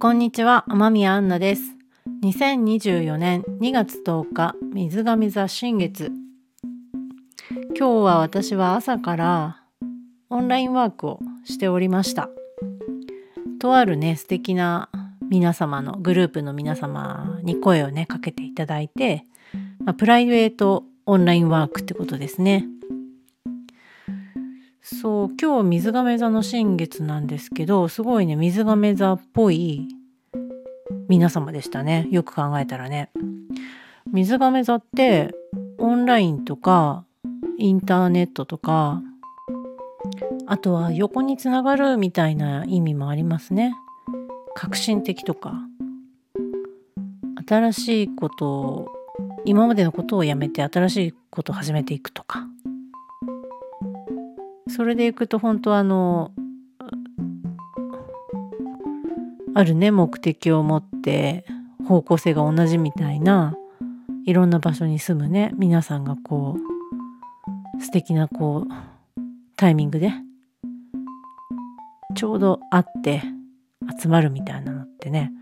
こんにちは、天宮アンナです。2024年2月10日、水亀座新月。今日は私は朝からオンラインワークをしておりました。とあるね、素敵な皆様のグループの皆様に声をね、かけていただいて、まあ、プライベートオンラインワークってことですね。そう今日水亀座の新月なんですけどすごいね水亀座っぽい皆様でしたね。よく考えたらね。水亀座ってオンラインとかインターネットとかあとは横につながるみたいな意味もありますね。革新的とか。新しいことを今までのことをやめて新しいことを始めていくとか。それでいくと本当あのあるね目的を持って方向性が同じみたいないろんな場所に住むね皆さんがこう素敵なこうタイミングでちょうど会って集まるみたいなのってね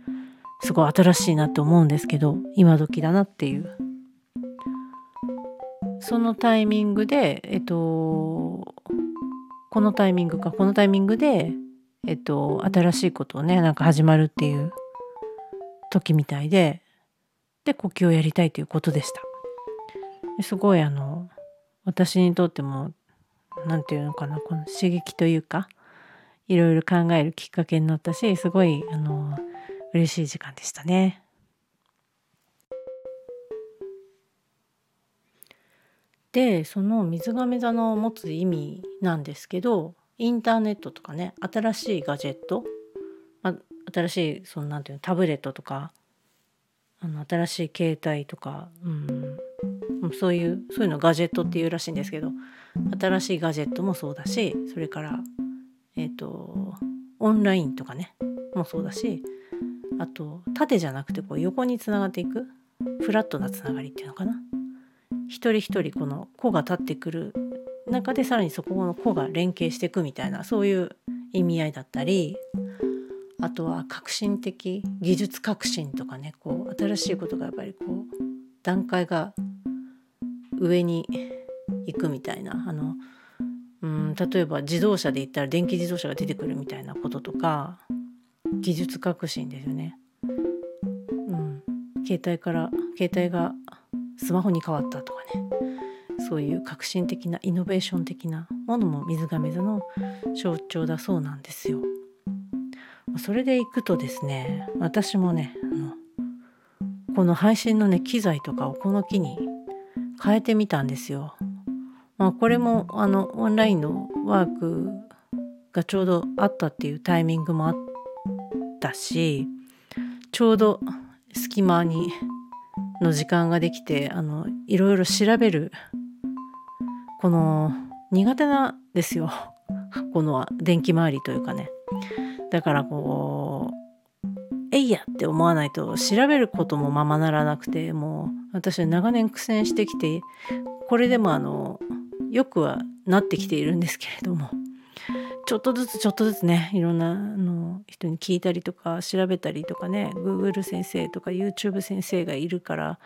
すごい新しいなって思うんですけど今時だなっていう。そのタイミングでえっとこのタイミングかこのタイミングでえっと新しいことをねなんか始まるっていう時みたいでで呼吸をやりたいということでしたすごいあの私にとっても何て言うのかなこの刺激というかいろいろ考えるきっかけになったしすごいあの嬉しい時間でしたね。でその水亀座の持つ意味なんですけどインターネットとかね新しいガジェット、まあ、新しいそのなんていうのタブレットとかあの新しい携帯とか、うん、そういうそういうのガジェットっていうらしいんですけど新しいガジェットもそうだしそれからえっ、ー、とオンラインとかねもそうだしあと縦じゃなくてこう横につながっていくフラットなつながりっていうのかな。一人一人この子が立ってくる中でさらにそこの子が連携していくみたいなそういう意味合いだったりあとは革新的技術革新とかねこう新しいことがやっぱりこう段階が上に行くみたいなあのうん例えば自動車で言ったら電気自動車が出てくるみたいなこととか技術革新ですよね。うん、携帯から携帯がスマホに変わったとかねそういう革新的なイノベーション的なものも水亀座の象徴だそうなんですよ。それでいくとですね私もねあのこの配信のね機材とかをこの機に変えてみたんですよ。まあ、これもあのオンラインのワークがちょうどあったっていうタイミングもあったしちょうど隙間にの時間ができてあのいろいろ調べるこの苦手なんですよ。この電気周りというかね。だからこうえいやって思わないと調べることもままならなくてもう私は長年苦戦してきてこれでもあのよくはなってきているんですけれどもちょっとずつちょっとずつねいろんなあの人に聞いたりとか調べたりとかね Google 先生とか YouTube 先生がいるから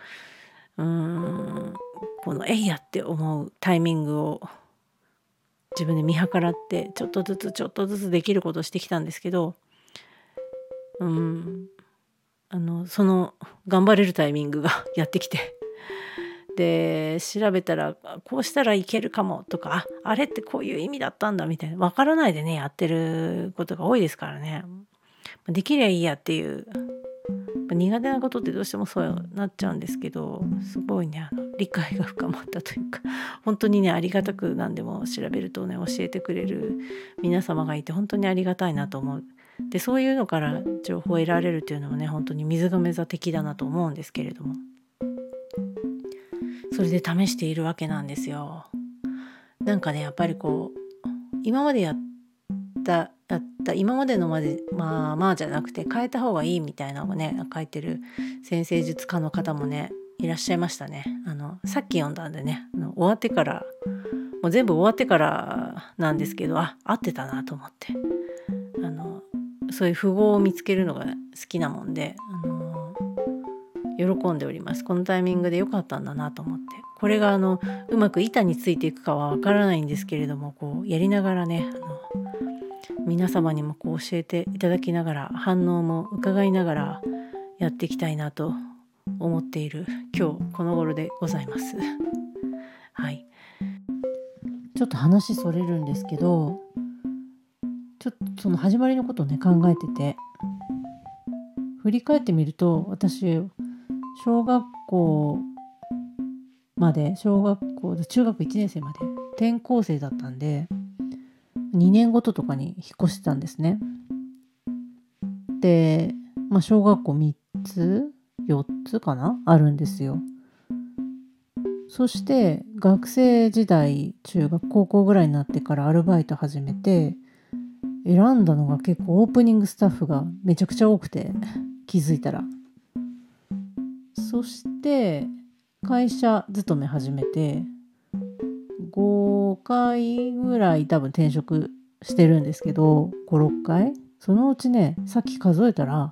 うーんこの「えいや!」って思うタイミングを自分で見計らってちょっとずつちょっとずつできることをしてきたんですけどうんあのその頑張れるタイミングが やってきてで調べたらこうしたらいけるかもとかあれってこういう意味だったんだみたいな分からないでねやってることが多いですからねできりゃいいやっていう苦手なことってどうしてもそうなっちゃうんですけどすごいねあの理解が深まったというか本当にねありがたく何でも調べるとね教えてくれる皆様がいて本当にありがたいなと思う。でそういうのから情報を得られるっていうのもね本当に水亀座的だなと思うんですけれどもそれで試しているわけなんですよ。なんかねやっぱりこう今までやったやった今までのまでまあまあじゃなくて変えた方がいいみたいなのをね書いてる先生術家の方もねいらっしゃいましたね。あのさっき読んだんでねあの終わってからもう全部終わってからなんですけどあ合ってたなと思ってあのそういう符号を見つけるのが好きなもんで、喜んでおります。このタイミングで良かったんだなと思って。これがあのうまく板についていくかはわからないんですけれどもこうやりながらねあの皆様にもこう教えていただきながら反応も伺いながらやっていきたいなと思っている今日この頃でございます。はい。ちょっと話それるんですけどちょっとその始まりのことをね考えてて振り返ってみると私小学校まで小学校中学1年生まで転校生だったんで2年ごととかに引っ越してたんですね。で、まあ、小学校3つ4つかな？あるんですよ。そして学生時代中学高校ぐらいになってからアルバイト始めて選んだのが結構オープニングスタッフがめちゃくちゃ多くて気づいたらそして会社勤め始めて5回ぐらい多分転職してるんですけど56回。そのうちねさっき数えたら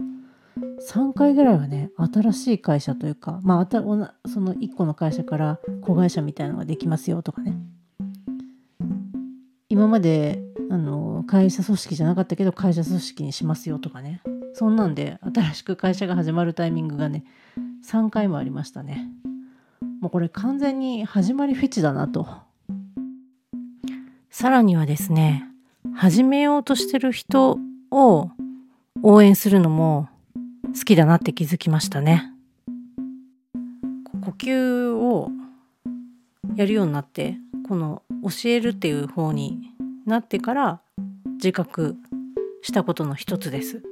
3回ぐらいはね新しい会社というかまあたその1個の会社から子会社みたいなのができますよとかね。今まであの会社組織じゃなかったけど会社組織にしますよとかね。そんなんで新しく会社が始まるタイミングがね3回もありましたね。もうこれ完全に始まりフェチだなと。さらにはですね始めようとしてる人を応援するのも好きだなって気づきましたね。呼吸をやるようになってこの教えるっていう方になってから自覚したことの一つです。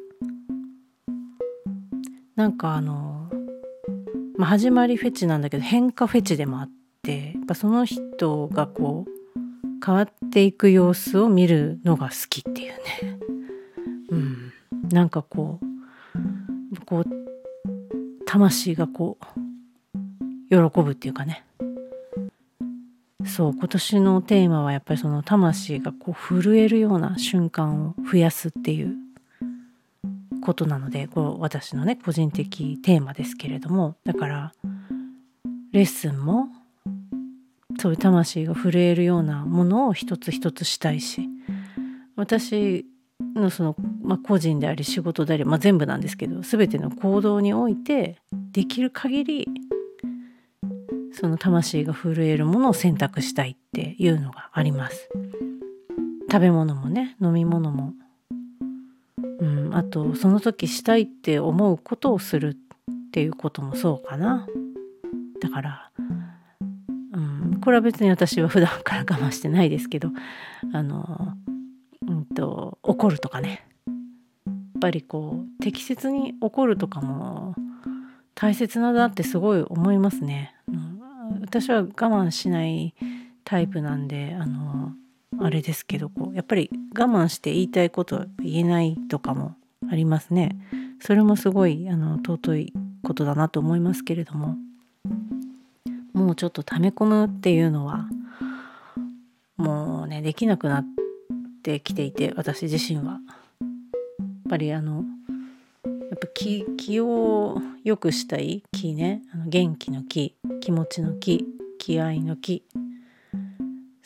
なんかあの、まあ、始まりフェチなんだけど変化フェチでもあってやっぱその人がこう変わっていく様子を見るのが好きっていうね。うん。なんかこうこう魂がこう喜ぶっていうかね。そう今年のテーマはやっぱりその魂がこう震えるような瞬間を増やすっていうことなのでこう私のね個人的テーマですけれどもだからレッスンもそういう魂が震えるようなものを一つ一つしたいし私のその、まあ、個人であり仕事であり、まあ、全部なんですけど全ての行動においてできる限りその魂が震えるものを選択したいっていうのがあります。食べ物もね飲み物もうん。あとその時したいって思うことをするっていうこともそうかな。だからうん。これは別に私は普段から我慢してないですけどあのうんと怒るとかね。やっぱりこう適切に怒るとかも大切なだってすごい思いますね。うん。私は我慢しないタイプなんであのあれですけどこうやっぱり我慢して言いたいこと言えないとかもありますね。それもすごいあの尊いことだなと思いますけれどももうちょっと溜め込むっていうのはもうねできなくなってきていて私自身は。やっぱりあのやっぱ気気を良くしたい気ねあの元気の気気持ちの気気合いの気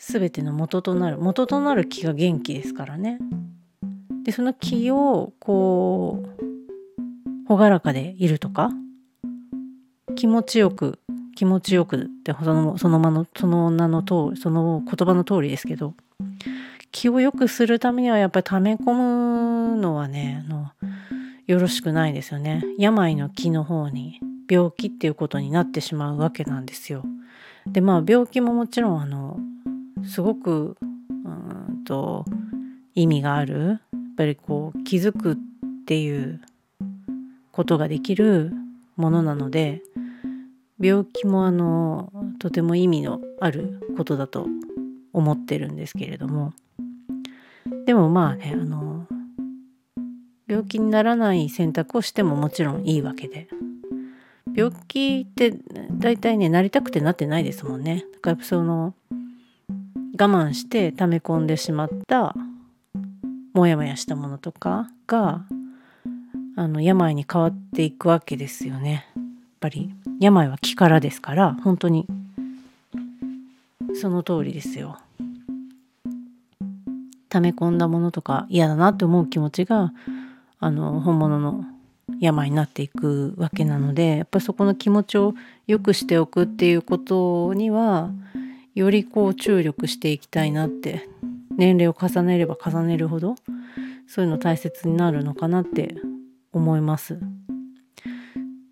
全ての元となる元となる気が元気ですからね。でその気をこう朗らかでいるとか気持ちよく気持ちよくってそのその間のその名の通りその言葉の通りですけど気を良くするためにはやっぱり溜め込むのはねあのよろしくないですよね。病の気の方に病気っていうことになってしまうわけなんですよ。でまあ病気ももちろんあのすごくうんと意味がある。やっぱりこう気づくっていうことができるものなので病気もあのとても意味のあることだと思ってるんですけれども。でもまあねあの病気にならない選択をしてももちろんいいわけで。病気って大体ねなりたくてなってないですもんね。だからその我慢して溜め込んでしまったモヤモヤしたものとかがあの病に変わっていくわけですよね。やっぱり病は気からですから本当にその通りですよ。溜め込んだものとか嫌だなって思う気持ちがあの本物の病になっていくわけなのでやっぱりそこの気持ちを良くしておくっていうことにはよりこう注力していきたいなって年齢を重ねれば重ねるほどそういうの大切になるのかなって思います。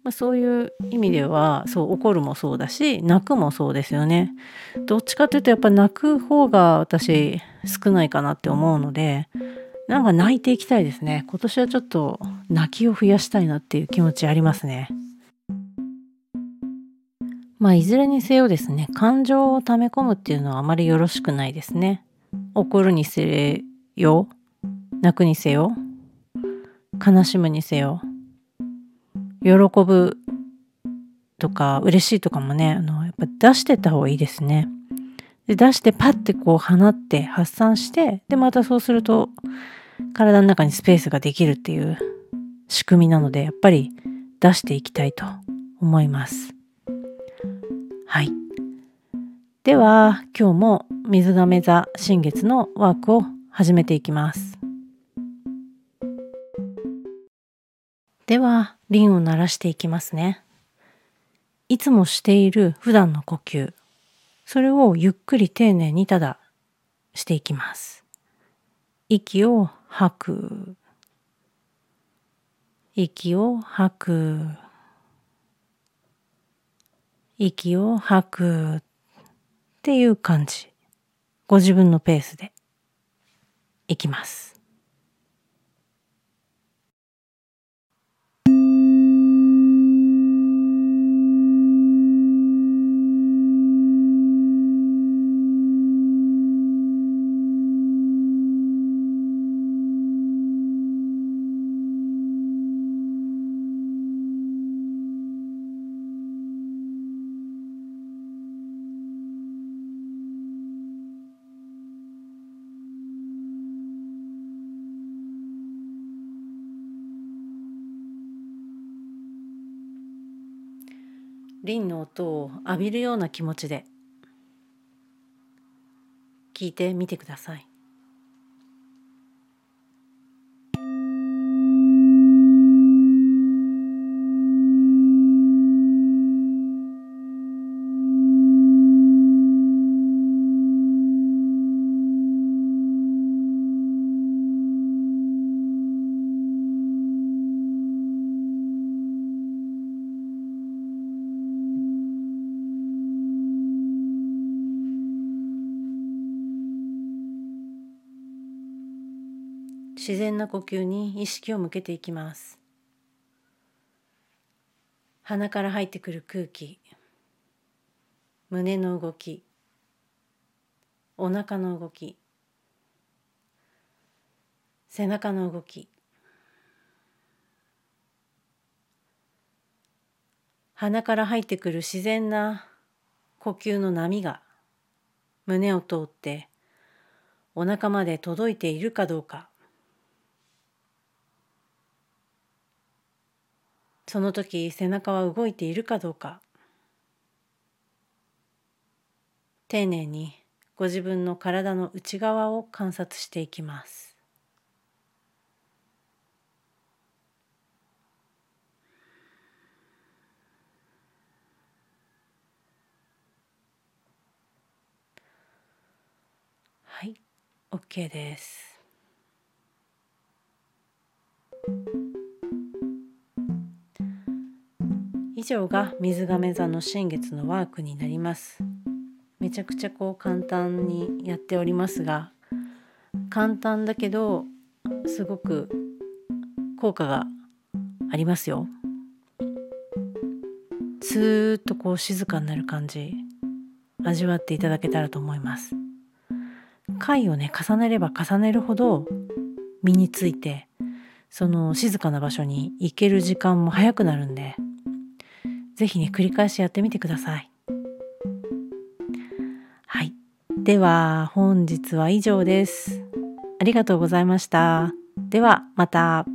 まあ、そういう意味ではそう怒るもそうだし泣くもそうですよね。どっちかというとやっぱ泣く方が私少ないかなって思うのでなんか泣いていきたいですね。今年はちょっと泣きを増やしたいなっていう気持ちありますね。まあいずれにせよですね感情を溜め込むっていうのはあまりよろしくないですね。怒るにせよ泣くにせよ悲しむにせよ喜ぶとか嬉しいとかもねあのやっぱ出してた方がいいですね。で出してパッてこう放って発散してでまたそうすると体の中にスペースができるっていう仕組みなのでやっぱり出していきたいと思います。はい。では今日も水亀座新月のワークを始めていきます。では、輪を鳴らしていきますね。いつもしている普段の呼吸。それをゆっくり丁寧にただしていきます。息を吐く。息を吐く。息を吐くっていう感じ。ご自分のペースでいきます。輪の音を浴びるような気持ちで聞いてみてください。自然な呼吸に意識を向けていきます。鼻から入ってくる空気胸の動きお腹の動き背中の動き鼻から入ってくる自然な呼吸の波が胸を通ってお腹まで届いているかどうか。その時背中は動いているかどうか丁寧にご自分の体の内側を観察していきます。はい、OK です。上が水亀座の新月のワークになります。めちゃくちゃこう簡単にやっておりますが簡単だけどすごく効果がありますよ。スーッとこう静かになる感じ味わっていただけたらと思います。回をね重ねれば重ねるほど身についてその静かな場所に行ける時間も早くなるんでぜひね繰り返しやってみてくださいはいでは本日は以上ですありがとうございました。ではまた。